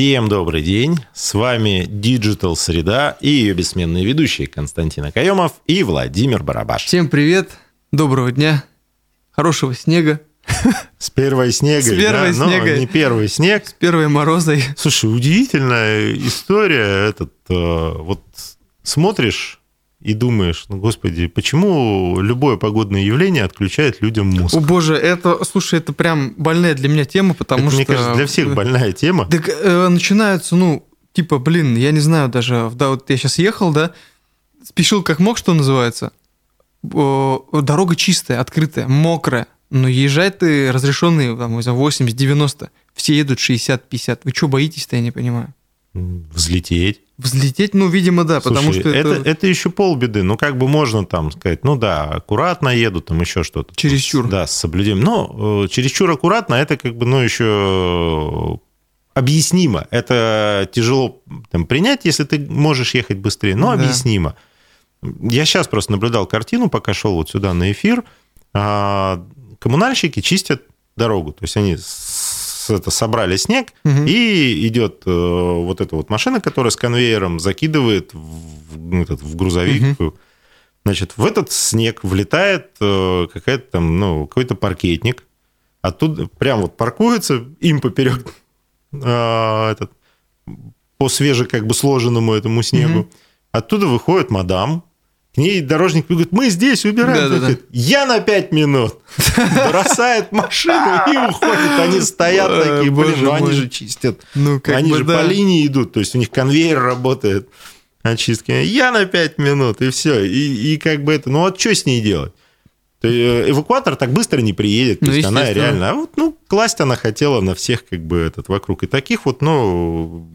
Всем добрый день. С вами Digital Среда и ее бессменные ведущие Константин Акаемов и Владимир Барабаш. Всем привет, доброго дня, хорошего снега. С первой снегой, С первой да? снегой. Но не первый снег. С первой морозой. Слушай, удивительная история. Этот, э, вот смотришь и думаешь, ну, господи, почему любое погодное явление отключает людям мозг? О боже, это, слушай, это прям больная для меня тема, потому Это, что... мне кажется, для всех больная тема. Так э, начинаются, ну, типа, блин, я не знаю даже, да, вот я сейчас ехал, да, спешил как мог, что называется. Дорога чистая, открытая, мокрая, но езжай ты разрешенные, там, не знаю, 80-90, все едут 60-50. Вы что боитесь-то, я не понимаю? Взлететь. Взлететь, ну, видимо, да, потому Слушай, что это, это, это еще полбеды. Ну, как бы можно там сказать, ну да, аккуратно еду, там еще что-то. Чересчур. Да, с соблюдением. Но э, чересчур аккуратно, это как бы, ну, еще объяснимо. Это тяжело там, принять, если ты можешь ехать быстрее, но Да. объяснимо. Я сейчас просто наблюдал картину, пока шел вот сюда на эфир. А, Коммунальщики чистят дорогу. То есть они это, собрали снег, Мгм. и идет э, вот эта вот машина, которая с конвейером закидывает в, этот, в грузовик. Значит, в этот снег влетает э, какая-то там, ну, какой-то паркетник. Оттуда прям вот паркуется, им поперек э, этот, по свеже как бы сложенному этому снегу. Мгм. Оттуда выходит мадам, ней дорожник говорит, мы здесь убираем. Да-да-да. Она говорит, Я на пять минут. Бросает машину и уходит. Они стоят такие, блин, ну они же чистят. Ну, Они же да. по линии идут, то есть у них конвейер работает очистки. Я на 5 минут, и все. И, и как бы это, ну вот что с ней делать? То э, эвакуатор так быстро не приедет, то Ну, есть она реально... А вот, ну, класть она хотела на всех как бы этот вокруг. И таких вот, ну,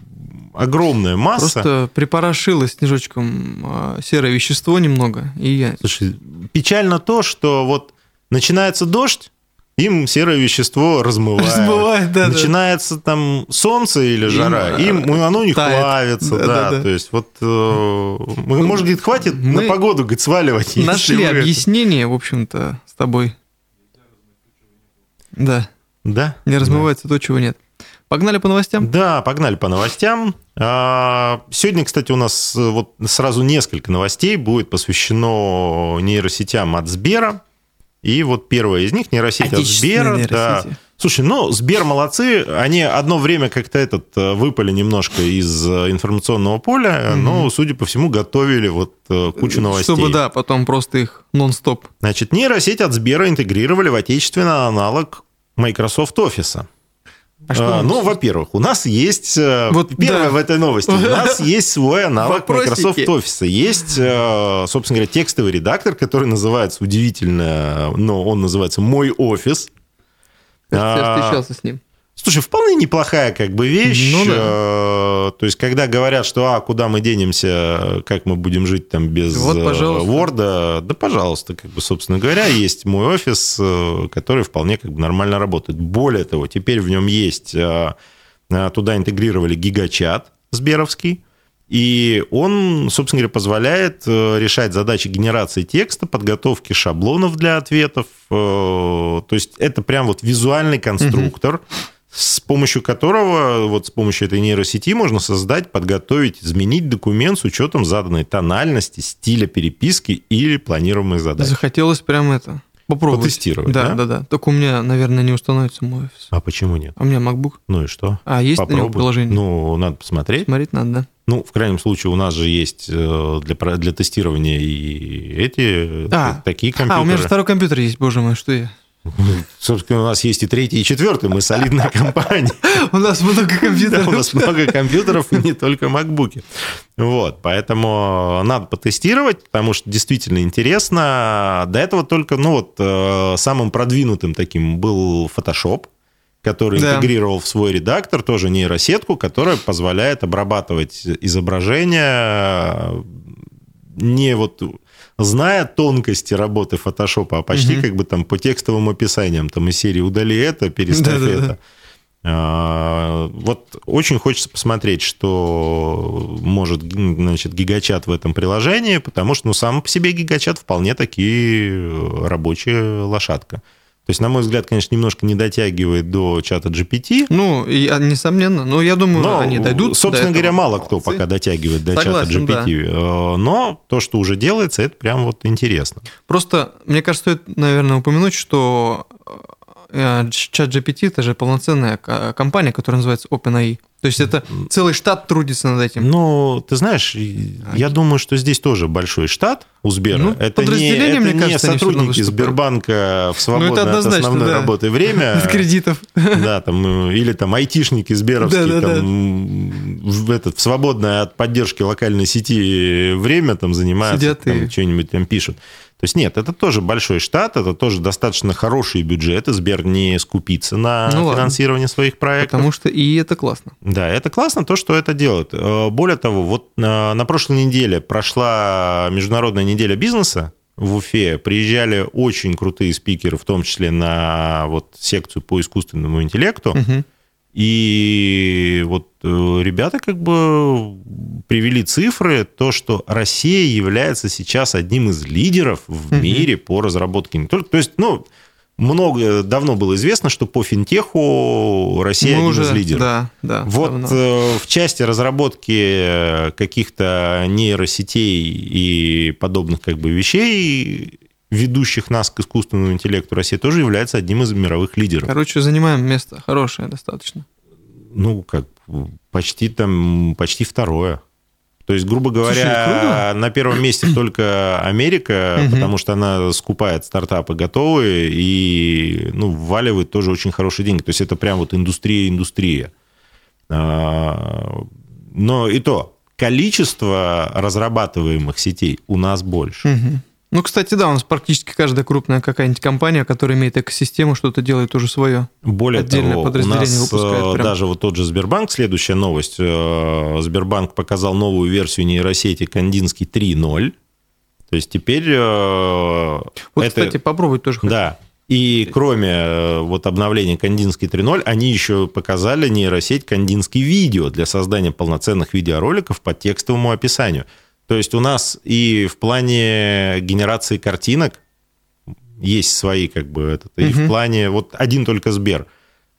огромная масса. Просто припорошило снежочком а, серое вещество немного, и я... Слушай, печально то, что вот начинается дождь, им серое вещество размывает. Размывает, да, да. Начинается там солнце или жара, Им, им, оно у них тает. плавится, Да, да, да, да. То есть вот, э, мы, может, говорит, хватит Мы на погоду, говорит, сваливать. если Нашли это- объяснение, в общем-то, с тобой. Да, Да. не размывается то, чего нет. Погнали по новостям? Да, погнали по новостям. А, Сегодня, кстати, у нас э, вот сразу несколько новостей будет посвящено нейросетям от Сбера. И вот первая из них нейросеть от Сбера. нейросети. Да. Слушай, ну, Сбер молодцы. Они одно время как-то этот э, выпали немножко из э, информационного поля, но, судя по всему, готовили вот кучу новостей. Чтобы, да, потом просто их нон-стоп. Значит, нейросеть от Сбера интегрировали в отечественный аналог Microsoft Office. А что А, ну, во-первых, у нас есть... э, Вот, первое да. в этой новости. У нас есть свой аналог. Microsoft Office. Есть, э, собственно говоря, текстовый редактор, который называется удивительно, но он называется «Мой офис». Кажется, я А, встречался с ним. Слушай, вполне неплохая как бы вещь. Ну да. Э, То есть, когда говорят, что а, куда мы денемся, как мы будем жить там без Вот, э, пожалуйста. Word, да, пожалуйста, как бы, собственно говоря, есть мой офис, э, который вполне как бы нормально работает. Более того, теперь в нем есть, э, э, туда интегрировали гигачат сберовский, и он, собственно говоря, позволяет э, решать задачи генерации текста, подготовки шаблонов для ответов. э, То есть это прям вот визуальный конструктор, с помощью которого, вот с помощью этой нейросети можно создать, подготовить, изменить документ с учетом заданной тональности, стиля переписки или планируемых задач. Захотелось прям это попробовать. Потестировать, Да, да? да, да. Только у меня, наверное, не установится мой офис. А почему нет? А у меня MacBook. Ну и что? А есть на него Попробуй. приложение? Ну, надо посмотреть. Смотреть надо, да. Ну, в крайнем случае, у нас же есть э, для, для тестирования и эти А, такие компьютеры. А, у меня же второй компьютер есть, боже мой, что я. Собственно, у нас есть и третий, и четвертый. Мы солидная компания. У нас много компьютеров. у нас много компьютеров, и не только макбуки. Вот, поэтому надо потестировать, потому что действительно интересно. До этого только, ну вот, э, самым продвинутым таким был Photoshop, который Да. интегрировал в свой редактор тоже нейросетку, которая позволяет обрабатывать изображения не вот зная тонкости работы фотошопа, а почти Мгм. как бы там по текстовым описаниям, там из серии удали это, переставь Да-да-да. это. А, Вот очень хочется посмотреть, что может значит, гигачат в этом приложении, потому что ну, сам по себе гигачат вполне таки рабочая лошадка. То есть, на мой взгляд, конечно, немножко не дотягивает до чата GPT. Ну, и, а, несомненно. Но я думаю, но, они дойдут. Собственно говоря, мало кто пока дотягивает до Согласен, чата GPT. Да. Но то, что уже делается, это прям вот интересно. Просто, мне кажется, стоит, наверное, упомянуть, что э, чат GPT это же полноценная компания, которая называется OpenAI. То есть это целый штат трудится над этим. Ну, ты знаешь, я думаю, что здесь тоже большой штат у Сбера. Ну, это не, это мне не кажется, сотрудники Сбербанка в свободное ну, от основной да. работы время. От кредитов. Да, там, или там айтишники сберовские, да, да, там, да. В, этот, в свободное от поддержки локальной сети время там занимаются, Сидят там, и... что-нибудь там пишут. То есть нет, это тоже большой штат, это тоже достаточно хороший бюджет, и Сбер не скупится на ну, финансирование ладно. своих проектов. Потому что и это классно. Да, это классно то, что это делает. Э, более того, вот на, на прошлой неделе прошла международная неделя бизнеса в Уфе. Приезжали очень крутые спикеры, в том числе на вот секцию по искусственному интеллекту. Угу. И вот э, ребята как бы привели цифры, то, что Россия является сейчас одним из лидеров в угу. мире по разработке не только... То есть, ну, много, давно было известно, что по финтеху Россия Мы один уже, из лидеров. Да, да, вот давно. Э, в части разработки каких-то нейросетей и подобных как бы вещей ведущих нас к искусственному интеллекту, Россия тоже является одним из мировых лидеров. Короче, занимаем место хорошее достаточно. Ну, как, почти там, почти второе. То есть, грубо говоря, Слушай, на первом месте только Америка, потому что она скупает стартапы готовые и ну, вваливает тоже очень хорошие деньги. То есть это прям вот индустрия-индустрия. А, но и то, количество разрабатываемых сетей у нас больше. Угу. Ну, кстати, да, у нас практически каждая крупная какая-нибудь компания, которая имеет экосистему, что-то делает уже свое. Более Отдельное того, подразделение у нас выпускает. Прям. даже вот тот же Сбербанк, следующая новость, э, Сбербанк показал новую версию нейросети Кандинский 3.0. То есть теперь... Э, вот, это... кстати, попробовать тоже Да. И кроме э, вот обновления Кандинский 3.0, они еще показали нейросеть Кандинский видео для создания полноценных видеороликов по текстовому описанию. То есть у нас и в плане генерации картинок есть свои, как бы, этот, и угу. в плане, вот один только Сбер.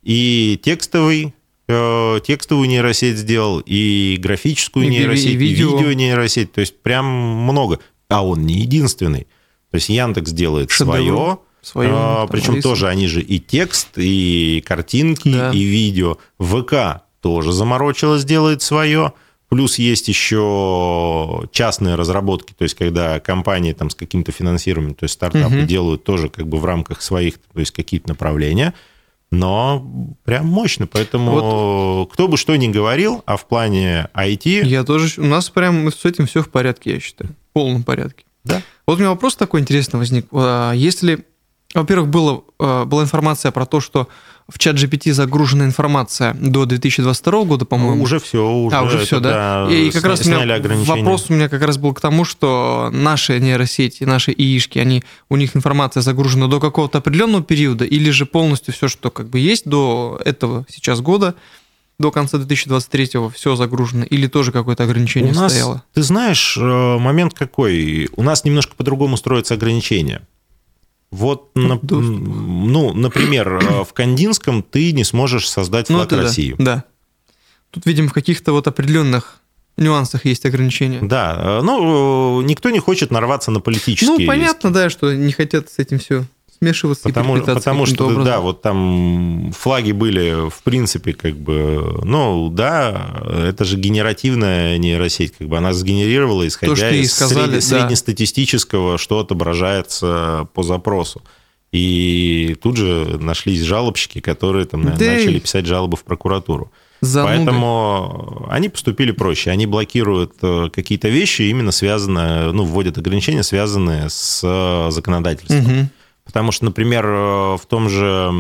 И текстовый, э, текстовую нейросеть сделал, и графическую и нейросеть, и видео. и видео нейросеть. То есть прям много. А он не единственный. То есть Яндекс делает Шедевр. свое, Свое, а, причем тоже они же и текст, и картинки, да. и видео. ВК тоже заморочилось, делает свое. Плюс есть еще частные разработки, то есть когда компании там с каким-то финансированием, то есть стартапы угу. делают тоже как бы в рамках своих, то есть какие-то направления, но прям мощно, поэтому вот. кто бы что ни говорил, а в плане IT... Я тоже, у нас прям с этим все в порядке, я считаю, в полном порядке. Да. Вот у меня вопрос такой интересный возник. А, если, во-первых, было, а, была информация про то, что в чат GPT загружена информация до 2022 года, по-моему. Уже все, уже. А, уже все, да. И как раз у меня вопрос у меня как раз был к тому, что наши нейросети, наши ИИшки, они, у них информация загружена до какого-то определенного периода, или же полностью все, что как бы есть до этого сейчас года, до конца 2023 все загружено, или тоже какое-то ограничение у нас, стояло? Ты знаешь, э, момент какой? У нас немножко по-другому строятся ограничения. Вот, на, ну, например, э, в Кандинском ты не сможешь создать ну, флаг ну, России. Да, да. Тут, видимо, в каких-то вот определенных нюансах есть ограничения. Да, э, ну, никто не хочет нарваться на политические Ну, понятно, риски. да, что не хотят с этим все смешиваться потому, потому что образом. да вот там флаги были в принципе как бы ну да это же генеративная нейросеть как бы она сгенерировала исходя То, из сказали, средне, да. среднестатистического что отображается по запросу и тут же нашлись жалобщики которые там да начали писать жалобы в прокуратуру Зануды. Поэтому они поступили проще. Они блокируют э, какие-то вещи, именно связанные, ну, вводят ограничения, связанные с э, законодательством. Угу. Потому что, например, э, в том же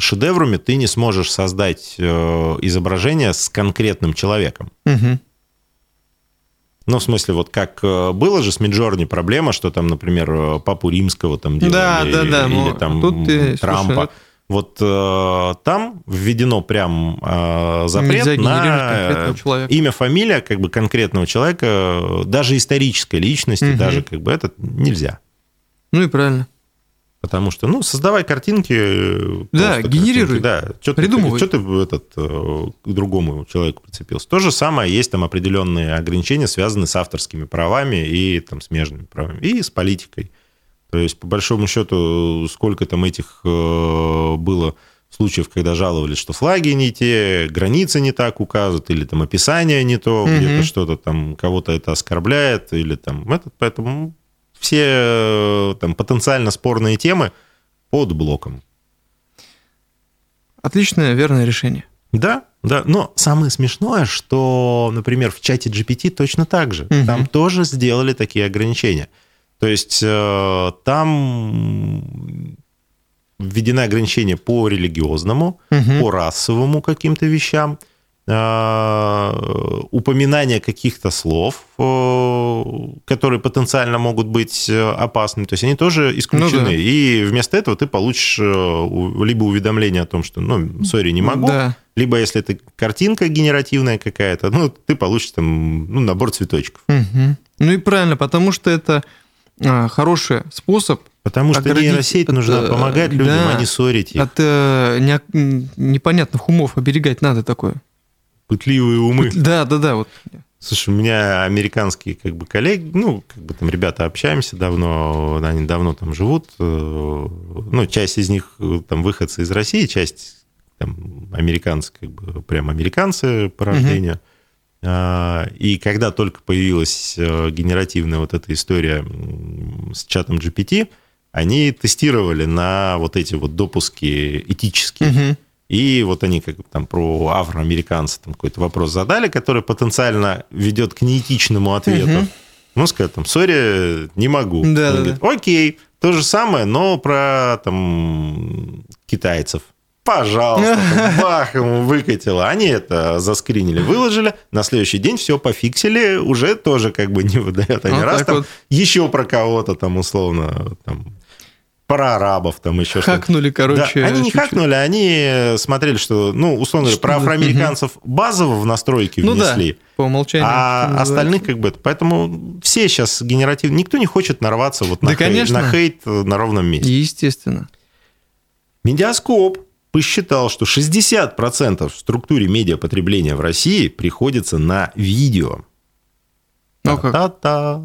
шедевруме ты не сможешь создать э, изображение с конкретным человеком. Угу. Ну, в смысле, вот как э, было же с Миджорни проблема, что там, например, Папу Римского там делали, да, да, да, или ну, там тут ты, Трампа. Слушай, вот э, там введено прям э, запрет на имя, фамилия как бы конкретного человека, даже исторической личности, угу. даже как бы это нельзя. Ну и правильно. Потому что, ну, создавай картинки. э, Да, генерируй. картинки, Да, что ты, Придумывай. чё ты этот, э, к другому человеку прицепился. То же самое, есть там определенные ограничения, связанные с авторскими правами и там смежными правами, и с политикой. То есть, по большому счету, сколько там этих э, было случаев, когда жаловались, что флаги не те, границы не так указывают, или там описание не то, Мгм. где-то что-то там, кого-то это оскорбляет, или там этот, поэтому все э, там потенциально спорные темы под блоком. Отличное, верное решение. Да, да. Но самое смешное, что, например, в чате GPT точно так же. Мгм. Там тоже сделали такие ограничения. То есть э, там введены ограничения по религиозному, Мгм. по расовому каким-то вещам, упоминание каких-то слов, э, которые потенциально могут быть э, опасными, то есть они тоже исключены. Ну да. И вместо этого ты получишь э, либо уведомление о том, что, ну, сори, не могу, Да. либо если это картинка генеративная какая-то, ну, ты получишь там ну, набор цветочков. Мгм. Ну и правильно, потому что это а, хороший способ Потому что нейросеть от, нужно э, помогать людям, да, а не ссорить их. от э, не- непонятных умов. Оберегать надо такое. Пытливые умы. Да, да, да. Вот. Слушай, у меня американские как бы коллеги, ну, как бы там ребята общаемся давно, они давно там живут. э, Ну, часть из них э, там выходцы из России, часть там американцы, как бы прям американцы по рождению. А, И когда только появилась э, генеративная вот эта история с чатом GPT, они тестировали на вот эти вот допуски этические. Мгм. И вот они как бы там про афроамериканца там какой-то вопрос задали, который потенциально ведет к неэтичному ответу. Мгм. Ну, сказать там, сори, не могу. Да, Он да, говорит, окей, то же самое, но про там китайцев. Пожалуйста, там, бах, ему выкатило. Они это заскринили, выложили. На следующий день все пофиксили, уже тоже как бы не выдает. Они Вот раз там вот. еще про кого-то там условно, там, про арабов там еще что-то. Хакнули, короче. Да, они не чуть-чуть. хакнули, они смотрели, что, ну, условно говоря, Что- про афроамериканцев базово в настройки Ну да, внесли, по умолчанию. что а остальных как бы... это- Поэтому все сейчас генеративно... Никто не хочет нарваться вот на, Да, конечно. на хейт э, на ровном месте. Естественно. Медиаскоп посчитал, что 60% в структуре медиапотребления в России приходится на видео. Ну как? Та-та.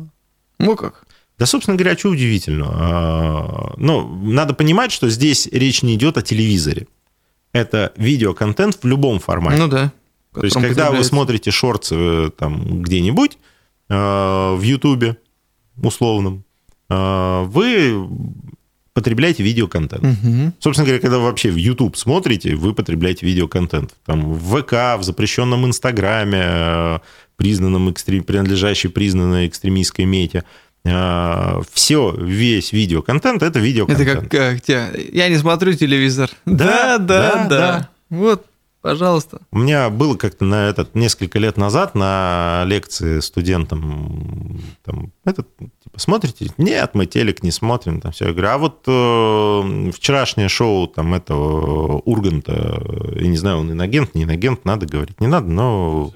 Ну как? Да, собственно говоря, что удивительно. А, Ну, надо понимать, что здесь речь не идет о телевизоре. Это видеоконтент в любом формате. Ну да. То есть, когда вы смотрите шорты э, там где-нибудь э, в Ютубе условном, э, вы потребляете видеоконтент. Мгм. Собственно говоря, когда вы вообще в YouTube смотрите, вы потребляете видеоконтент. Там в ВК, в запрещенном Инстаграме, признанном экстрем... принадлежащей признанной экстремистской мете. Все, весь видеоконтент – это Это видеоконтент. как, как тебя. Я не смотрю телевизор. Да, Да, да, да, да. Вот, пожалуйста. У меня было как-то на этот несколько лет назад на лекции студентам там, этот, типа, смотрите? Нет, мы телек не смотрим. Там все. Я говорю, а вот э, вчерашнее шоу там этого Урганта, я не знаю, он иноагент, не иноагент, надо говорить, не надо, но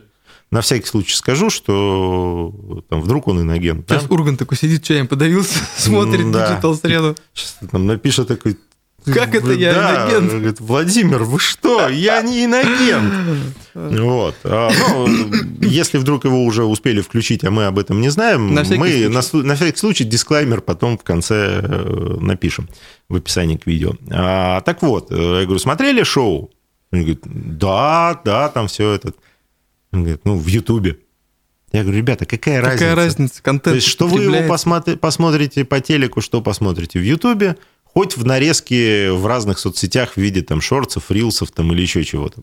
на всякий случай скажу, что там вдруг он иноагент. да? Сейчас Ургант такой сидит, чаем подавился, смотрит да. Digital среду. Сейчас там напишет такой... Как это я Да, иноагент? говорит, Владимир, вы что? Я не иноагент. Вот. А, ну, если вдруг его уже успели включить, а мы об этом не знаем, На мы случай. на, слу- на всякий случай дисклаймер потом в конце э, напишем в описании к видео. А, так вот, э, я говорю, смотрели шоу? Он говорит, да, да, там все это. Он говорит, ну, в Ютубе. Я говорю, ребята, какая, Какая разница? разница? Контент То есть, что вы его посмотри- посмотрите по телеку, что посмотрите в Ютубе, хоть в нарезке в разных соцсетях в виде там шортсов, рилсов там или еще чего-то.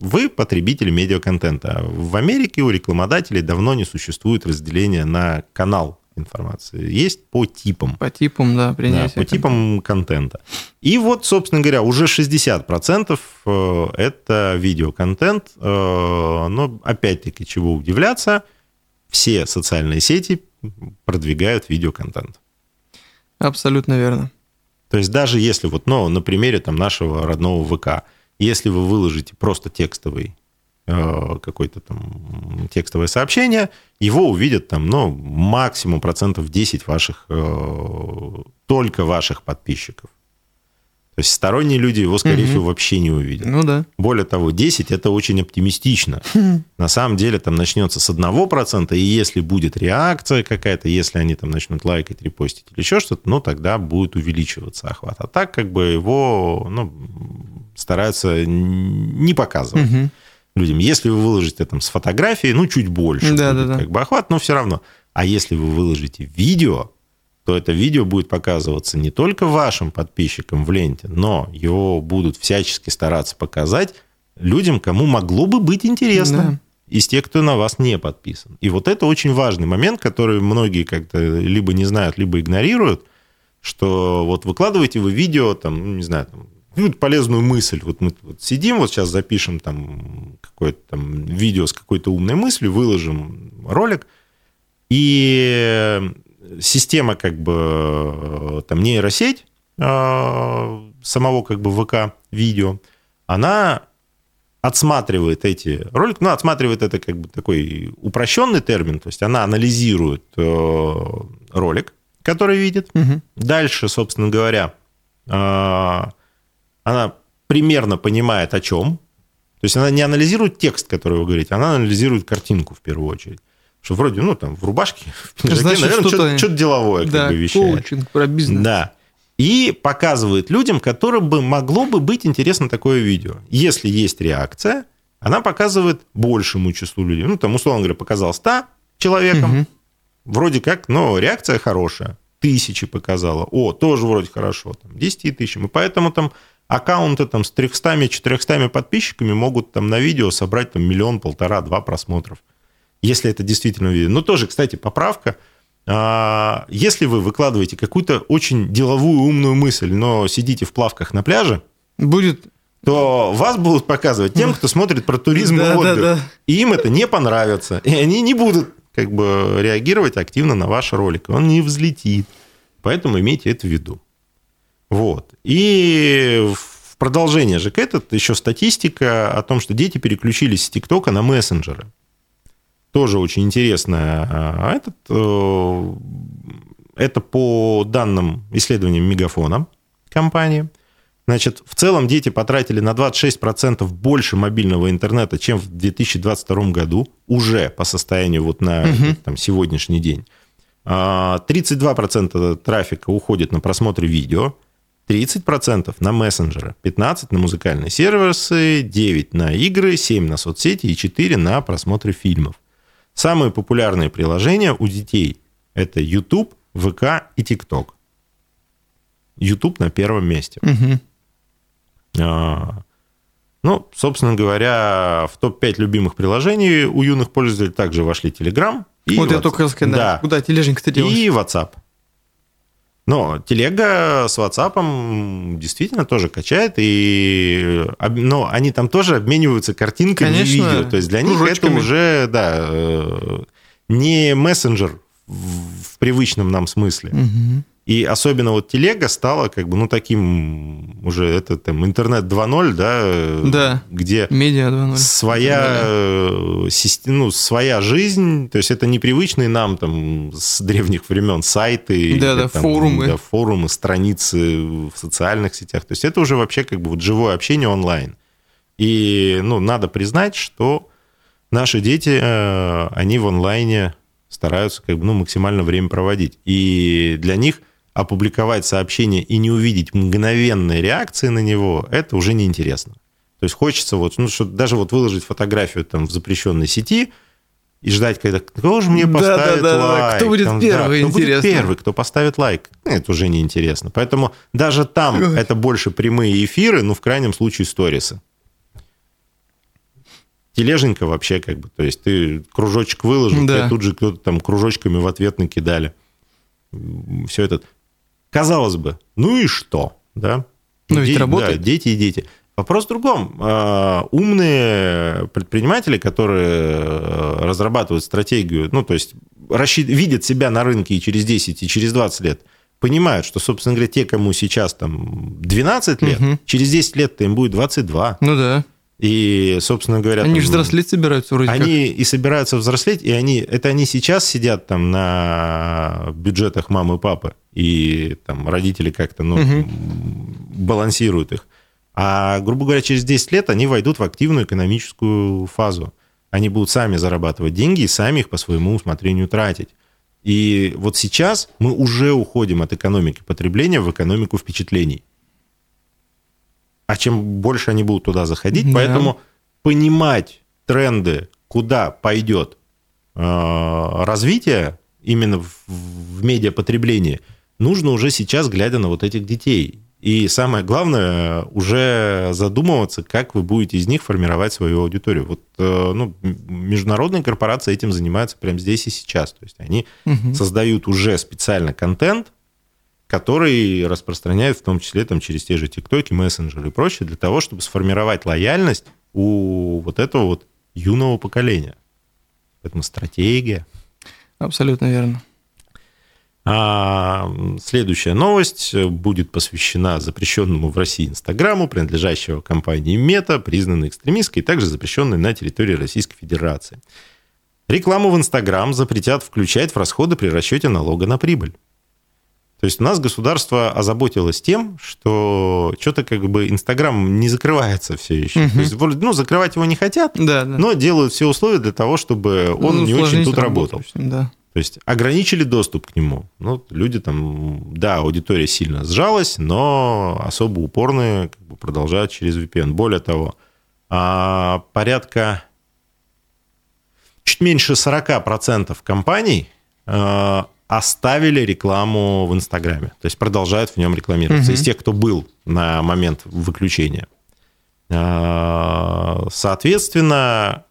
Вы потребитель медиаконтента. А В Америке у рекламодателей давно не существует разделения на канал информации. Есть по типам. По типам, да, Да, принятие. по типам контента. И вот, собственно говоря, уже 60% э, это видеоконтент. Э, Но, опять-таки, чего удивляться, все социальные сети продвигают видеоконтент. Абсолютно верно. То есть даже если вот, ну, на примере там нашего родного ВК, если вы выложите просто текстовый э, какой-то там текстовое сообщение, его увидят там, ну, максимум процентов 10 ваших, э, только ваших подписчиков. То есть сторонние люди его, скорее Мгм. всего, вообще не увидят. Ну да. Более того, 10 это очень оптимистично. На самом деле там начнется с 1%, и если будет реакция какая-то, если они там начнут лайкать, репостить или еще что-то, ну тогда будет увеличиваться охват. А так как бы его ну, стараются не показывать. Людям. Если вы выложите там с фотографией, ну чуть больше Да, будет да, да. как бы охват, но все равно. А если вы выложите видео, то это видео будет показываться не только вашим подписчикам в ленте, но его будут всячески стараться показать людям, кому могло бы быть интересно. Да. Из тех, кто на вас не подписан. И вот это очень важный момент, который многие как-то либо не знают, либо игнорируют, что вот выкладываете вы видео, там, ну, не знаю, там, какую-то полезную мысль. Вот мы вот сидим, вот сейчас запишем там какое-то там видео с какой-то умной мыслью, выложим ролик, и система как бы э, там нейросеть э, самого как бы ВК видео, она отсматривает эти ролики, ну, отсматривает это как бы такой упрощенный термин, то есть она анализирует э, ролик, который видит, Мгм. Дальше, собственно говоря, она примерно понимает, о чем. То есть она не анализирует текст, который вы говорите, она анализирует картинку в первую очередь. Что вроде, ну, там, в рубашке, в пиджаке, Значит, наверное, что-то- что-то, что-то деловое Да, как бы вещает. коучинг про бизнес. Да. И показывает людям, которым бы могло бы быть интересно такое видео. Если есть реакция, она показывает большему числу людей. Ну, там, условно говоря, показал 100 человекам, Мгм. вроде как, но реакция хорошая. Тысячи показала. О, тоже вроде хорошо. Там, 10 тысячам. И поэтому там аккаунты там, с 300-400 подписчиками могут там на видео собрать там, миллион, полтора, два просмотров. Если это действительно видео. Ну, тоже, кстати, поправка. А, Если вы выкладываете какую-то очень деловую умную мысль, но сидите в плавках на пляже, Будет... то вас будут показывать тем, кто смотрит про туризм Да, и да, отдых. да. И им это не понравится. И они не будут как бы реагировать активно на ваш ролик. Он не взлетит. Поэтому имейте это в виду. Вот. И в продолжение же к этому еще статистика о том, что дети переключились с ТикТока на мессенджеры. Тоже очень интересно. А Этот, э, это по данным исследованиям Мегафона компании. Значит, в целом дети потратили на 26% больше мобильного интернета, чем в 2022 году, уже по состоянию вот на Мгм. там, сегодняшний день. А, 32% трафика уходит на просмотр видео, 30% на мессенджеры, 15% на музыкальные сервисы, 9% на игры, 7% на соцсети и 4% на просмотры фильмов. Самые популярные приложения у детей – это YouTube, ВК и TikTok. YouTube на первом месте. Мгм. А, Ну, собственно говоря, в топ-5 любимых приложений у юных пользователей также вошли Telegram и вот я WhatsApp. только хотел сказать. Да. Куда тележенька-то делась? И WhatsApp. Но телега с WhatsApp действительно тоже качает, и, но они там тоже обмениваются картинками Конечно, и видео. То есть для них это уже да, э, не мессенджер в привычном нам смысле. Мгм. И особенно вот телега стала как бы, ну, таким уже, это там интернет 2.0, да, Да. где Медиа 2.0. своя, э, систе- ну, своя жизнь, то есть это непривычные нам там с древних времен сайты, или Да-да, там, форумы. да, форумы, страницы в социальных сетях. То есть это уже вообще как бы вот живое общение онлайн. И, ну, надо признать, что наши дети, э, они в онлайне стараются как бы, ну, максимально время проводить. И для них опубликовать сообщение и не увидеть мгновенной реакции на него, это уже неинтересно. То есть хочется вот, ну, что даже вот выложить фотографию там в запрещенной сети и ждать, когда кто же мне Да, поставит да, да, да. лайк. Кто будет там, первый, кто будет интересно. первый, кто поставит лайк. Ну, Это уже неинтересно. Поэтому даже там Ой. это больше прямые эфиры, ну, в крайнем случае, сторисы. Тележенька вообще как бы, то есть ты кружочек выложил, Да. тебе тут же кто-то там кружочками в ответ накидали. Все это. Казалось бы, ну и что, да? Но ведь работает. Да, дети и дети. Вопрос в другом. А, Умные предприниматели, которые э, разрабатывают стратегию, ну, то есть рассчит- видят себя на рынке и через 10, и через 20 лет, понимают, что, собственно говоря, те, кому сейчас там 12 лет, Мгм. через 10 лет-то им будет 22. Ну да. И, собственно говоря... Они там, же взрослеть собираются вроде Они и собираются взрослеть, и они, это они сейчас сидят там на бюджетах мамы и папы, и там родители как-то, ну, Мгм. балансируют их. А, грубо говоря, через 10 лет они войдут в активную экономическую фазу. Они будут сами зарабатывать деньги и сами их по своему усмотрению тратить. И вот сейчас мы уже уходим от экономики потребления в экономику впечатлений. А чем больше они будут туда заходить, Да. поэтому понимать тренды, куда пойдет э, развитие именно в, в медиапотреблении, нужно уже сейчас, глядя на вот этих детей. И самое главное, уже задумываться, как вы будете из них формировать свою аудиторию. Вот э, ну, международные корпорации этим занимаются прямо здесь и сейчас. То есть они Мгм. создают уже специально контент, который распространяют в том числе там, через те же ТикТоки, мессенджеры и прочее, для того, чтобы сформировать лояльность у вот этого вот юного поколения. Поэтому стратегия. Абсолютно верно. А следующая новость будет посвящена запрещенному в России Инстаграму, принадлежащего компании Мета, признанной экстремистской и также запрещенной на территории Российской Федерации. Рекламу в Инстаграм запретят включать в расходы при расчете налога на прибыль. То есть у нас государство озаботилось тем, что что-то как бы Инстаграм не закрывается все еще. Мгм. То есть, ну, закрывать его не хотят, Да, да. но делают все условия для того, чтобы он Ну, не очень тут работал. Да. То есть ограничили доступ к нему. Ну, люди там, да, аудитория сильно сжалась, но особо упорные как бы, продолжают через VPN. Более того, а, порядка чуть меньше 40% компаний а, оставили рекламу в Инстаграме. То есть продолжают в нем рекламироваться. Мгм. Из тех, кто был на момент выключения. А, Соответственно,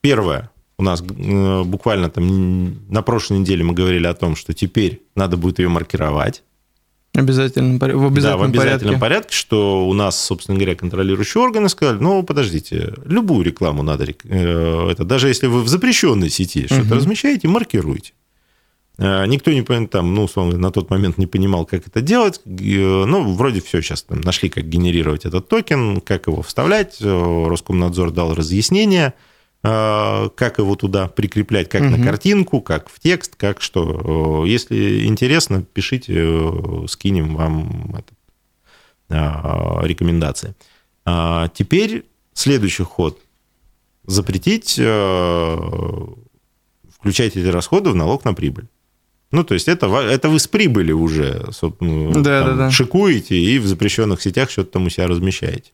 первое, у нас э, буквально там на прошлой неделе мы говорили о том, что теперь надо будет ее маркировать. Обязательно, в да, обязательном, в обязательном порядке. порядке, что у нас, собственно говоря, контролирующие органы сказали, ну, подождите, любую рекламу надо, э, это даже если вы в запрещенной сети что-то Мгм. размещаете, маркируйте. Э, Никто не понял, там, ну, условно, на тот момент не понимал, как это делать. Э, Ну, вроде все сейчас там нашли, как генерировать этот токен, как его вставлять. Э, Роскомнадзор дал разъяснение, как его туда прикреплять, как на Мгм. картинку, как в текст, как что. Если интересно, пишите, скинем вам это, рекомендации. А Теперь следующий ход. Запретить включать эти расходы в налог на прибыль. Ну, то есть это, это вы с прибыли уже собственно, Да, там да, да. шикуете и в запрещенных сетях что-то там у себя размещаете.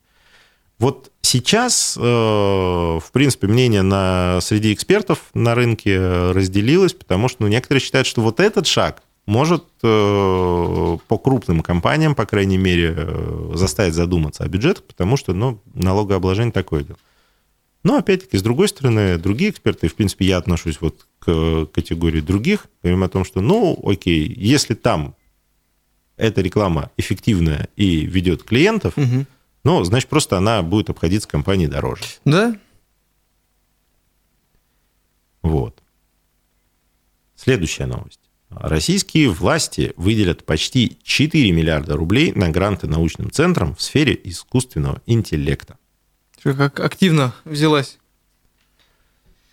Вот сейчас, э, в принципе, мнение на, среди экспертов на рынке разделилось, потому что ну, некоторые считают, что вот этот шаг может э, по крупным компаниям, по крайней мере, э, заставить задуматься о бюджетах, потому что ну, налогообложение такое дело. Но, опять-таки, с другой стороны, другие эксперты, в принципе, я отношусь вот к категории других, говорим о том, что, ну, окей, если там эта реклама эффективная и ведет клиентов, Мгм. ну, значит, просто она будет обходиться компанией дороже. Да? Вот. Следующая новость. Российские власти выделят почти 4 миллиарда рублей на гранты научным центрам в сфере искусственного интеллекта. Как активно взялась.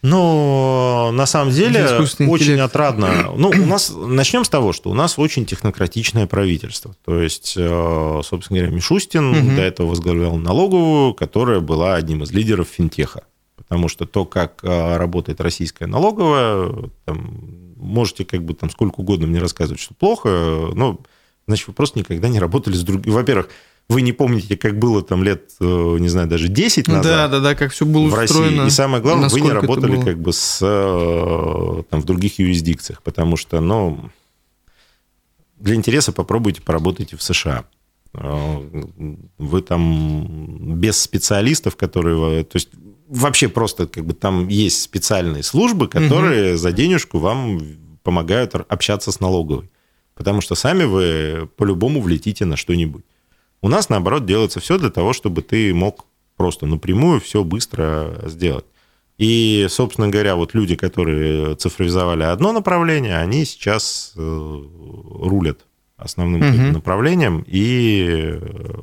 Но на самом деле очень отрадно. Ну, у нас начнем с того, что у нас очень технократичное правительство. То есть, э, собственно говоря, Мишустин Мгм. до этого возглавлял налоговую, которая была одним из лидеров финтеха. Потому что то, как э, работает российская налоговая, там, можете как бы там сколько угодно мне рассказывать, что плохо, но значит, вы просто никогда не работали с другими. Во-первых, вы не помните, как было там лет, э, не знаю, даже 10 назад Да, да, да, как все было в России. устроено. И самое главное, вы не работали как бы с, э, там, в других юрисдикциях, потому что, ну, для интереса попробуйте поработайте в США. Э, Вы там без специалистов, которые... То есть вообще просто как бы там есть специальные службы, которые за денежку вам помогают общаться с налоговой. Потому что сами вы по-любому влетите на что-нибудь. У нас, наоборот, делается все для того, чтобы ты мог просто напрямую все быстро сделать. И, собственно говоря, вот люди, которые цифровизовали одно направление, они сейчас э, рулят основным каким-то направлением, и э,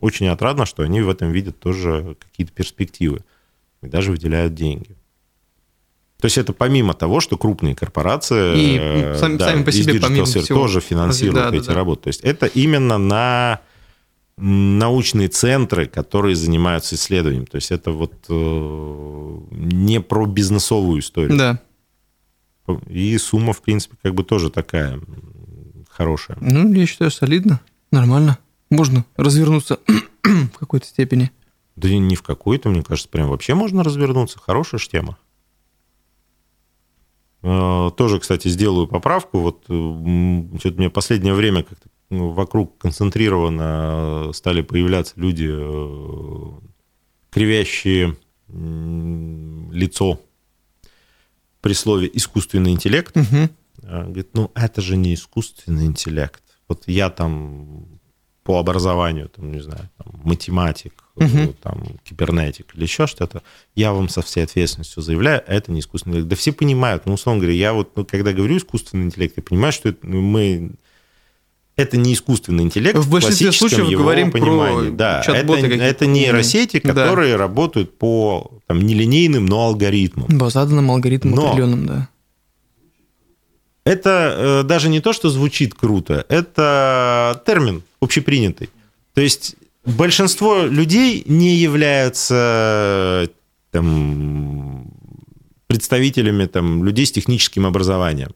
очень отрадно, что они в этом видят тоже какие-то перспективы и даже выделяют деньги. То есть это помимо того, что крупные корпорации И, ну, сами- да, сами по себе, помимо всего. тоже финансируют Да, эти да. работы. То есть это именно на научные центры, которые занимаются исследованием. То есть это вот э, не про бизнесовую историю. Да. И сумма, в принципе, как бы тоже такая хорошая. Ну, я считаю, солидно, нормально. Можно развернуться в какой-то степени. Да не в какой-то, мне кажется, прям вообще можно развернуться. Хорошая ж тема. Э, Тоже, кстати, сделаю поправку. Вот м, что-то мне последнее время как-то вокруг концентрированно стали появляться люди, э, кривящие лицо при слове искусственный интеллект. А, Говорит, ну это же не искусственный интеллект. Вот я там по образованию, там, не знаю, там, математик, ну, там, кибернетик или еще что-то, я вам со всей ответственностью заявляю, это не искусственный интеллект. Да все понимают, ну, условно говоря, я вот, ну, когда говорю искусственный интеллект, я понимаю, что это, ну, мы... Это не искусственный интеллект В большинстве случаев его говорим про понимании. да, это, это нейросети, умные. Да. которые работают по там, нелинейным, но алгоритмам. По заданным алгоритмам Но- определенным, да. Это э, даже не то, что звучит круто, это термин общепринятый. То есть большинство людей не являются там, представителями там, людей с техническим образованием.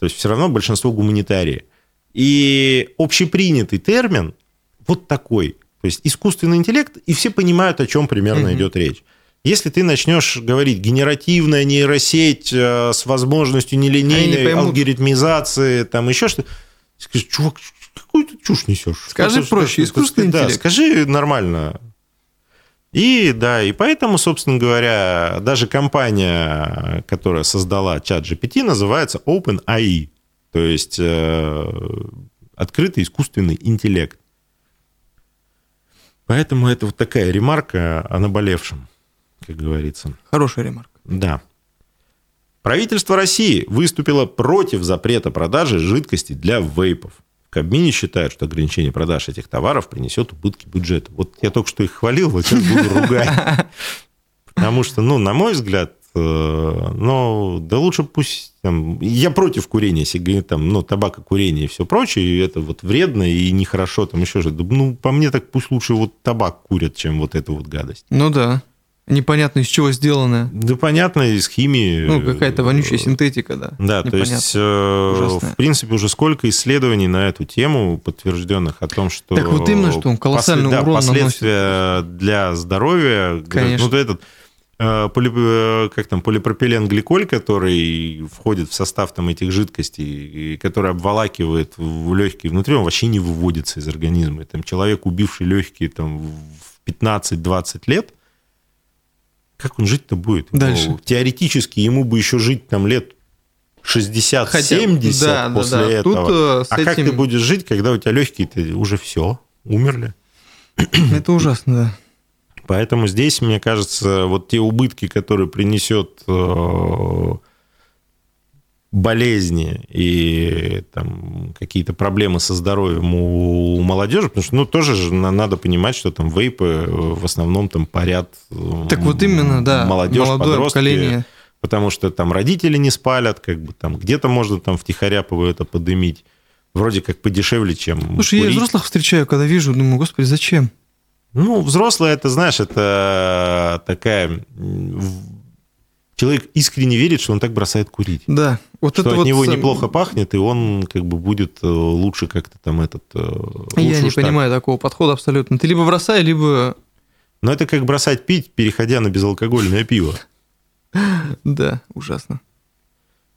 То есть все равно большинство гуманитарии. И общепринятый термин вот такой. То есть искусственный интеллект, и все понимают, о чем примерно Мгм. идет речь. Если ты начнешь говорить генеративная нейросеть э, с возможностью нелинейной алгоритмизации, там еще что-то, скажешь, чувак, какую ты чушь несешь? Скажи Как- проще, как- искусственный да, интеллект. скажи нормально. И да, и поэтому, собственно говоря, даже компания, которая создала чат GPT, называется OpenAI, то есть э, открытый искусственный интеллект. Поэтому это вот такая ремарка о наболевшем, как говорится. Хорошая ремарка. Да. Правительство России выступило против запрета продажи жидкости для вейпов. В Кабмине считают, что ограничение продаж этих товаров принесет убытки бюджету. Вот я только что их хвалил, вот сейчас буду ругать. Потому что, ну, на мой взгляд, э, ну, да лучше пусть... там, я против курения, сигарет, там, ну, табакокурения и все прочее, и это вот вредно и нехорошо, там еще что-то. Ну, по мне так пусть лучше вот табак курят, чем вот эту вот гадость. Ну да. Непонятно, из чего сделанное. Да понятно, из химии... Ну, какая-то вонючая э, синтетика, да. Да, то Непонятно. есть, э, Ужасная. в принципе, уже сколько исследований на эту тему подтвержденных о том, что... Так вот именно, что он колоссальный да, урон последствия для здоровья... говорят, Конечно. Ну, этот поли- э, как там, полипропиленгликоль, который входит в состав там, этих жидкостей, и который обволакивает в легкие внутри, он вообще не выводится из организма. И Там, человек, убивший легкие там, в 15-20 лет, как он жить-то будет? Дальше. Ну, теоретически ему бы еще жить там лет 60-70 да, да, после да. этого. Тут э, а как ты этим... будешь жить, когда у тебя легкие-то уже все, умерли? Это ужасно, да. Поэтому здесь, мне кажется, вот те убытки, которые принесет э, болезни и там, какие-то проблемы со здоровьем у, у молодежи, потому что ну, тоже же на- надо понимать, что там вейпы э, в основном там парят э, Так вот именно, да. молодежь, молодое подростки, поколение. потому что там родители не спалят, как бы там где-то можно там втихаря это подымить. Вроде как подешевле, чем Слушай, я курить. взрослых встречаю, когда вижу, думаю, господи, зачем? Ну, взрослые, это, знаешь, это такая... м, в- Человек искренне верит, что он так бросает курить. Да. Вот что это от вот него сам- неплохо пахнет, и он как бы будет э, лучше как-то там этот... э, Я не так. понимаю такого подхода абсолютно. Ты либо бросай, либо... Но это как бросать пить, переходя на безалкогольное пиво. Да, ужасно.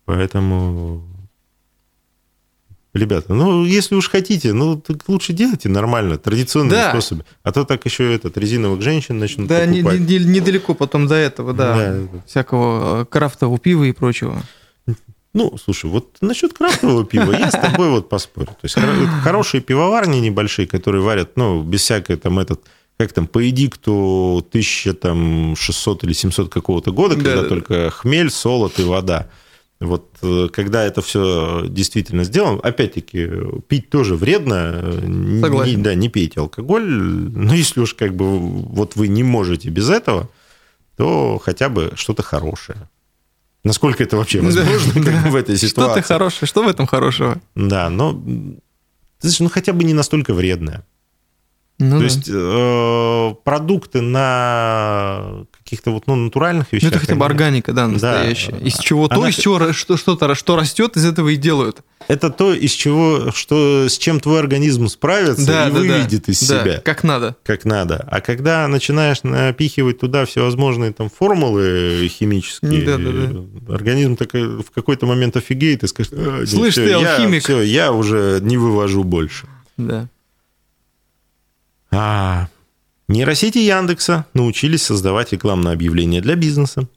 Поэтому... Ребята, ну, если уж хотите, ну, так лучше делайте нормально, традиционными Да. способами. А то так еще этот резиновых женщин начнут Да, покупать. не- не- недалеко потом до этого, да. Да. Всякого э, крафтового пива и прочего. Ну, слушай, вот насчет крафтового пива я с тобой вот поспорю. То есть хоро- хорошие пивоварни небольшие, которые варят, ну, без всякой там этот, как там, по эдикту 1600 или 700 какого-то года, когда Да-да-да. только хмель, солод и вода. Вот э, когда это все действительно сделано, опять-таки, пить тоже вредно. Согласен. Не, да, не пейте алкоголь. Но если уж как бы вот вы не можете без этого, то хотя бы что-то хорошее. Насколько это вообще возможно Да, как да. в этой ситуации? ты хороший, что в этом хорошего? Да, но знаешь, ну хотя бы не настолько вредное. Ну, То да. есть э, продукты на каких-то вот ну, натуральных Ну, вещах. это хотя бы органика, да, настоящая. Из чего то, Она- из чего что, что-то, что растет, из этого и делают. Это то, из чего, что, с чем твой организм справится Да, и да, да. выведет из Да, себя. Как надо. как надо. А когда начинаешь напихивать туда всевозможные там формулы химические, Да-да-да. организм так, и в какой-то момент офигеет и скажет, «А, Слышь, всё, ты я- алхимик». всё, я уже не вывожу больше. Да. А нейросети Яндекса научились создавать рекламные объявления для бизнеса.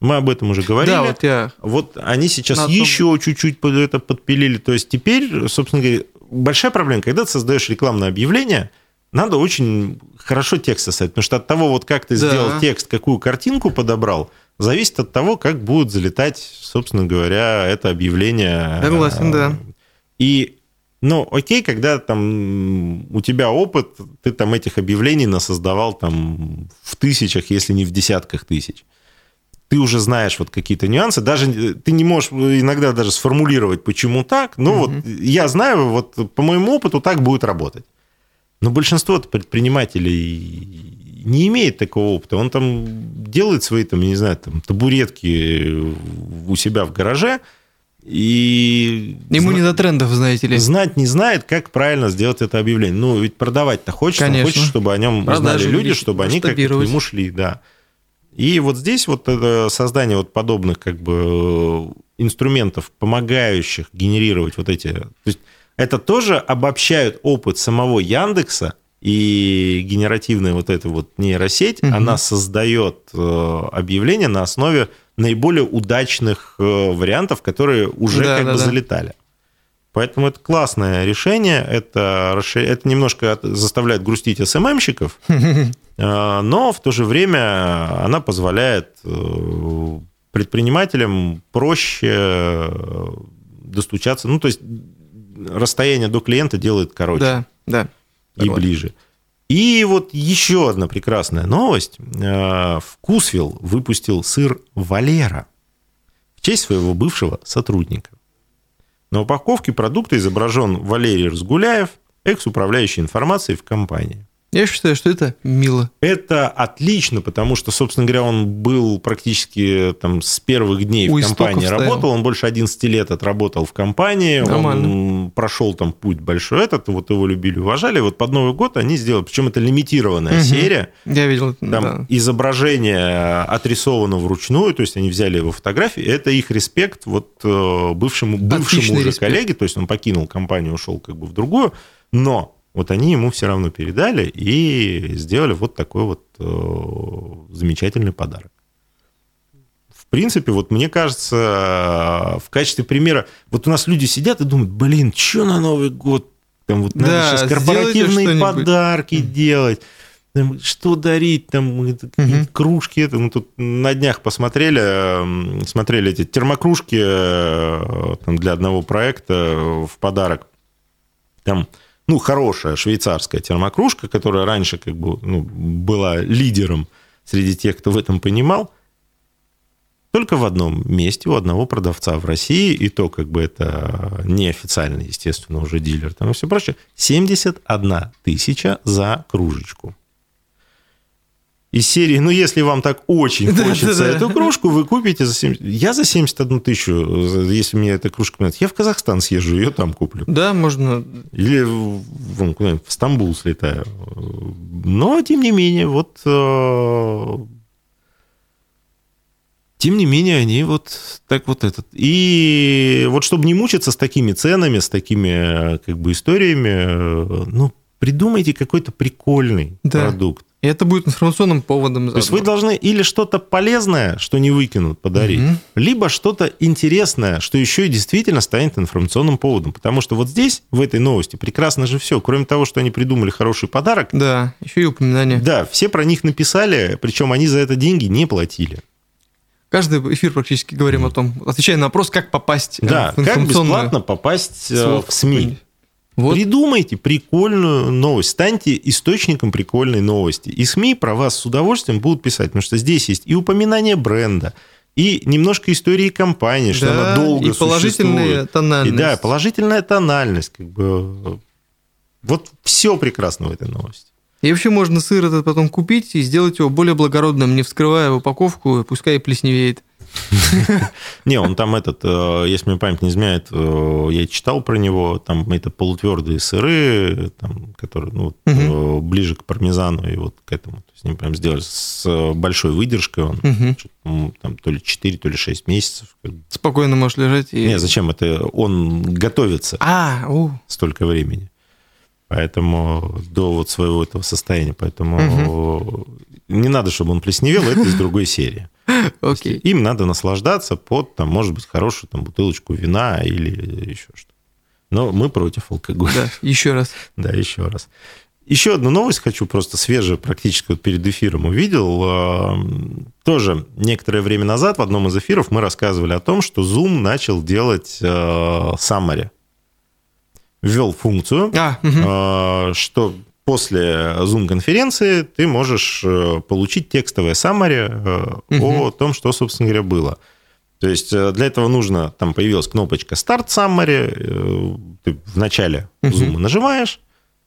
Мы об этом уже говорили. Да, вот я... Вот они сейчас том- еще чуть-чуть это подпилили. То есть теперь, собственно говоря, большая проблема, когда ты создаешь рекламное объявление, надо очень хорошо текст составить, потому что от того, вот как ты Да. сделал текст, какую картинку подобрал, зависит от того, как будет залетать, собственно говоря, это объявление. Согласен, да. И, ну, окей, когда там у тебя опыт, ты там этих объявлений насоздавал там в тысячах, если не в десятках тысяч ты уже знаешь вот какие-то нюансы, даже э, ты не можешь иногда даже сформулировать, почему так, но вот я знаю, вот по моему опыту так будет работать. Но большинство предпринимателей не имеет такого опыта. Он там делает свои, там, не знаю, там, табуретки у себя в гараже, и Ему зна- не до трендов, знаете ли. знать не знает, как правильно сделать это объявление. Ну, ведь продавать-то хочется, он Конечно. хочет, чтобы о нем узнали Продажи люди, увеличить, чтобы они как-то к нему шли, да. И вот здесь вот это создание вот подобных как бы инструментов, помогающих генерировать вот эти... То есть это тоже обобщают опыт самого Яндекса, и генеративная вот эта вот нейросеть, Мгм. она создает э, объявления на основе наиболее удачных э, вариантов, которые уже Да, как да, бы да. залетали. Поэтому это классное решение, это, это немножко заставляет грустить СММщиков, э, но в то же время она позволяет э, предпринимателям проще достучаться. Ну, то есть расстояние до клиента делает короче Да, да. и Согласен. ближе. И вот еще одна прекрасная новость. Э, Вкусвилл выпустил сыр Валера в честь своего бывшего сотрудника. На упаковке продукта изображен Валерий Разгуляев, экс-управляющий информацией в компании. Я считаю, что это мило. Это отлично, потому что, собственно говоря, он был практически там с первых дней У в компании стоял. работал, он больше 11 лет отработал в компании, Нормально. он прошел там путь большой этот, вот его любили, уважали. Вот под Новый год они сделали, причем это лимитированная Мгм. серия, Я видел. там да. изображение отрисовано вручную, то есть они взяли его фотографии. Это их респект вот э, бывшему, бывшему Отличный уже респект. коллеге, то есть он покинул компанию, ушел как бы в другую, но вот они ему все равно передали и сделали вот такой вот э, замечательный подарок. В принципе, вот мне кажется, э, в качестве примера, вот у нас люди сидят и думают, блин, что на Новый год? Там вот надо Да, сейчас корпоративные подарки делать. Что дарить, там какие-то кружки, это мы тут на днях посмотрели, м, смотрели эти термокружки э, там, для одного проекта в подарок. Там, ну, хорошая швейцарская термокружка, которая раньше как бы ну, была лидером среди тех, кто в этом понимал. Только в одном месте у одного продавца в России, и то как бы это неофициальный, естественно, уже дилер, там и все прочее, 71 тысяча за кружечку. Из серии, ну, если вам так очень хочется эту кружку, вы купите за 70... Я за 71 тысячу, если мне эта кружка нравится, я в Казахстан съезжу, ее там куплю. Да, можно. Или в- вон, в Стамбул слетаю. Но, тем не менее, вот... э, Тем не менее, они вот так вот этот... И вот чтобы не мучиться с такими ценами, с такими э, как бы историями, э, ну, придумайте какой-то прикольный Да. продукт. И это будет информационным поводом. То есть вы должны или что-то полезное, что не выкинут, подарить, Мгм. либо что-то интересное, что еще и действительно станет информационным поводом. Потому что вот здесь, в этой новости, прекрасно же все. Кроме того, что они придумали хороший подарок, Да, еще и упоминание. да, все про них написали, причем они за это деньги не платили. Каждый эфир практически говорим о том, отвечая на вопрос, как попасть э, Да, в как информационную бесплатно попасть э, в СМИ. Вот. Придумайте прикольную новость, станьте источником прикольной новости. И СМИ про вас с удовольствием будут писать, потому что здесь есть и упоминание бренда, и немножко истории компании, что Да, она долго и положительная существует. тональность. И да, положительная тональность. Как бы. Вот все прекрасно в этой новости. И вообще можно сыр этот потом купить и сделать его более благородным, не вскрывая упаковку, пускай и плесневеет. Не, он там этот, э, если мне память не изменяет, э, я читал про него, там это полутвердые сыры, там, которые ну, э, ближе к пармезану и вот к этому. То есть они прям сделали с большой выдержкой, он там то ли 4, то ли 6 месяцев. Спокойно можешь лежать и... Не, зачем это? Он готовится А, столько времени. Поэтому до вот своего этого состояния. Поэтому не надо, чтобы он плесневел, это из другой серии. Окей. Им надо наслаждаться под, там, может быть, хорошую там, бутылочку вина или еще что-то. Но мы против алкоголя. Да, еще раз. Да, еще раз. Еще одну новость хочу просто свежую, практически вот перед эфиром увидел. А, Тоже некоторое время назад в одном из эфиров мы рассказывали о том, что Zoom начал делать э, summary. Ввел функцию, А, э, что после Zoom-конференции ты можешь э, получить текстовое summary э, о том, что, собственно говоря, было. То есть э, для этого нужно, там появилась кнопочка Start Summary, ты в начале Zoom нажимаешь,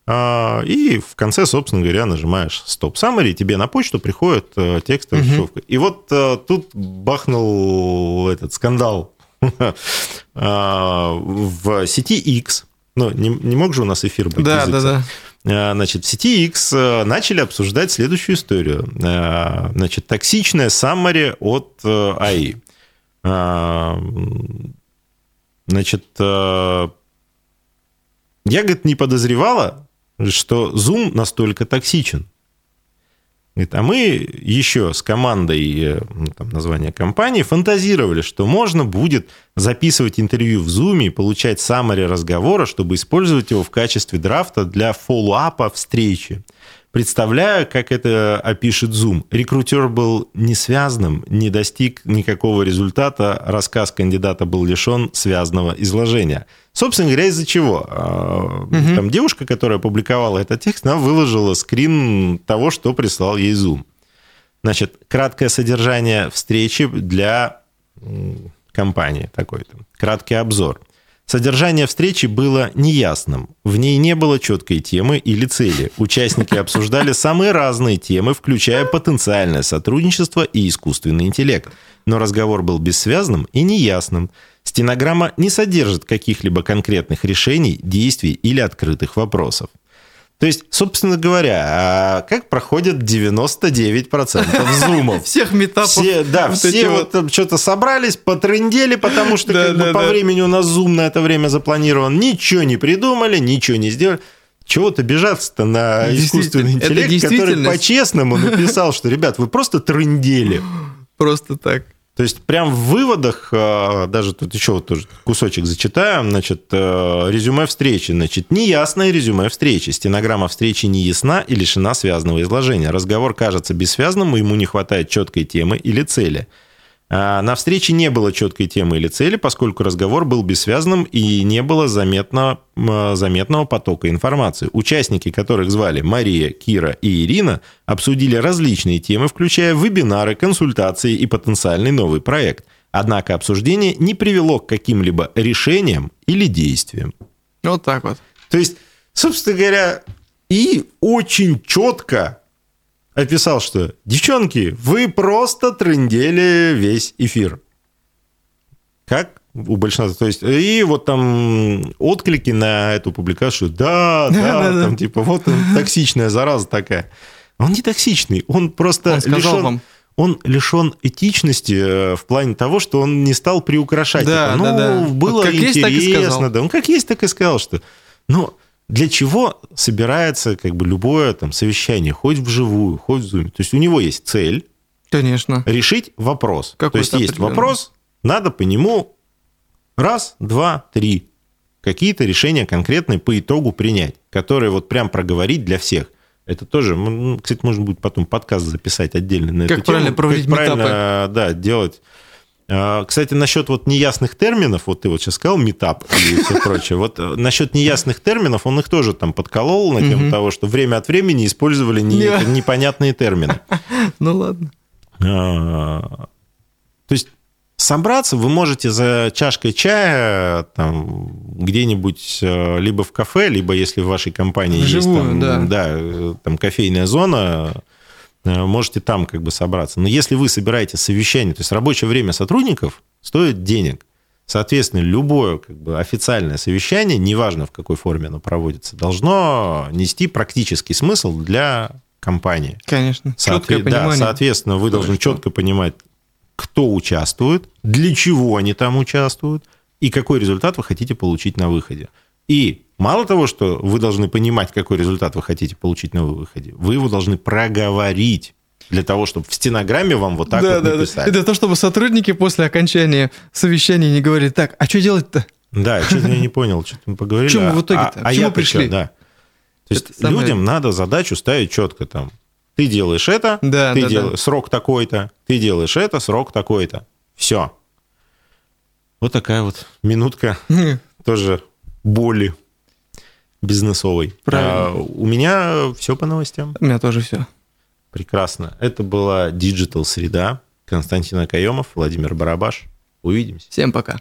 а, и в конце, собственно говоря, нажимаешь Stop Summary, тебе на почту приходит текстовая шифровка. И вот тут бахнул этот скандал в сети X. Ну, не, не мог же у нас эфир быть Да, да, да. А, Значит, в сети X э, начали обсуждать следующую историю. А, Значит, токсичная саммари от э, АИ. Значит, э, я, говорит, не подозревала, что Zoom настолько токсичен. Говорит, а мы еще с командой, э, ну, там название компании, фантазировали, что можно будет записывать интервью в Zoom и получать саммари разговора, чтобы использовать его в качестве драфта для фоллоуапа встречи. Представляю, как это опишет Zoom. Рекрутер был несвязным, не достиг никакого результата, рассказ кандидата был лишен связанного изложения. Собственно говоря, из-за чего? А, Там девушка, которая опубликовала этот текст, она выложила скрин того, что прислал ей Zoom. Значит, краткое содержание встречи для компании такой-то. Краткий обзор. Содержание встречи было неясным. В ней не было четкой темы или цели. Участники обсуждали самые разные темы, включая потенциальное сотрудничество и искусственный интеллект. Но разговор был бессвязным и неясным. Стенограмма не содержит каких-либо конкретных решений, действий или открытых вопросов. То есть, собственно говоря, а как проходят 99% зумов? Всех метапов. Все, да, вот все эти вот там что-то собрались, потрындели, потому что Да, как бы да, по да. времени у нас зум на это время запланирован. Ничего не придумали, ничего не сделали. Чего-то бежаться-то на искусственный интеллект, который по-честному написал, что, ребят, вы просто трындели. Просто так. То есть прям в выводах, э, даже тут еще вот тоже кусочек зачитаю, значит, э, резюме встречи, значит, неясное резюме встречи, стенограмма встречи не ясна и лишена связанного изложения. Разговор кажется бессвязным, ему не хватает четкой темы или цели. А На встрече не было четкой темы или цели, поскольку разговор был бессвязным и не было заметно, м, заметного потока информации. Участники, которых звали Мария, Кира и Ирина, обсудили различные темы, включая вебинары, консультации и потенциальный новый проект. Однако обсуждение не привело к каким-либо решениям или действиям. Вот так вот. То есть, собственно говоря, и очень четко описал, что девчонки, вы просто трындели весь эфир. Как у большинства. То есть, и вот там отклики на эту публикацию, да, да, Да-да-да. там типа вот он, токсичная зараза такая. Он не токсичный, он просто Он лишен, вам. он лишен этичности э, в плане того, что он не стал приукрашать. Да, это. ну, да, да. было Вот есть, интересно, сказал. да. Он как есть, так и сказал, что... Ну, для чего собирается как бы любое там совещание, хоть вживую, хоть в Zoom? То есть у него есть цель Конечно. решить вопрос. Какой-то То есть есть вопрос, надо по нему раз, два, три какие-то решения конкретные по итогу принять, которые вот прям проговорить для всех. Это тоже, кстати, можно будет потом подкаст записать отдельно на Как эту правильно тему. проводить как правильно, да, делать. А, Кстати, насчет вот неясных терминов, вот ты вот сейчас сказал метап и все прочее, вот э, насчет неясных терминов, он их тоже там подколол на тему того, что время от времени использовали не- Не. непонятные термины. Ну ладно. А, То есть собраться вы можете за чашкой чая там где-нибудь э, либо в кафе, либо если в вашей компании Вживую, есть там, да. э, там кофейная зона, можете там как бы собраться. Но если вы собираете совещание, то есть рабочее время сотрудников стоит денег. Соответственно, любое как бы, официальное совещание, неважно в какой форме оно проводится, должно нести практический смысл для компании. Конечно. Соотве- Четкое да, понимание. соответственно, вы должны что. четко понимать, кто участвует, для чего они там участвуют и какой результат вы хотите получить на выходе. И мало того, что вы должны понимать, какой результат вы хотите получить на выходе, вы его должны проговорить для того, чтобы в стенограмме вам вот так да, вот да, да. написали. Это то, чтобы сотрудники после окончания совещания не говорили, так, а что делать-то? Да, что-то я не понял, что мы поговорили. Чему а- в итоге-то? А, а я пришли? Да. То есть Это самое- людям надо задачу ставить четко там. Ты делаешь это, Да, ты да, делаешь да. срок такой-то, ты делаешь это, срок такой-то. Все. Вот такая вот минутка тоже боли бизнесовой. Правильно. А, у меня все по новостям. У меня тоже все. Прекрасно. Это была Digital Среда. Константин Акаемов, Владимир Барабаш. Увидимся. Всем пока.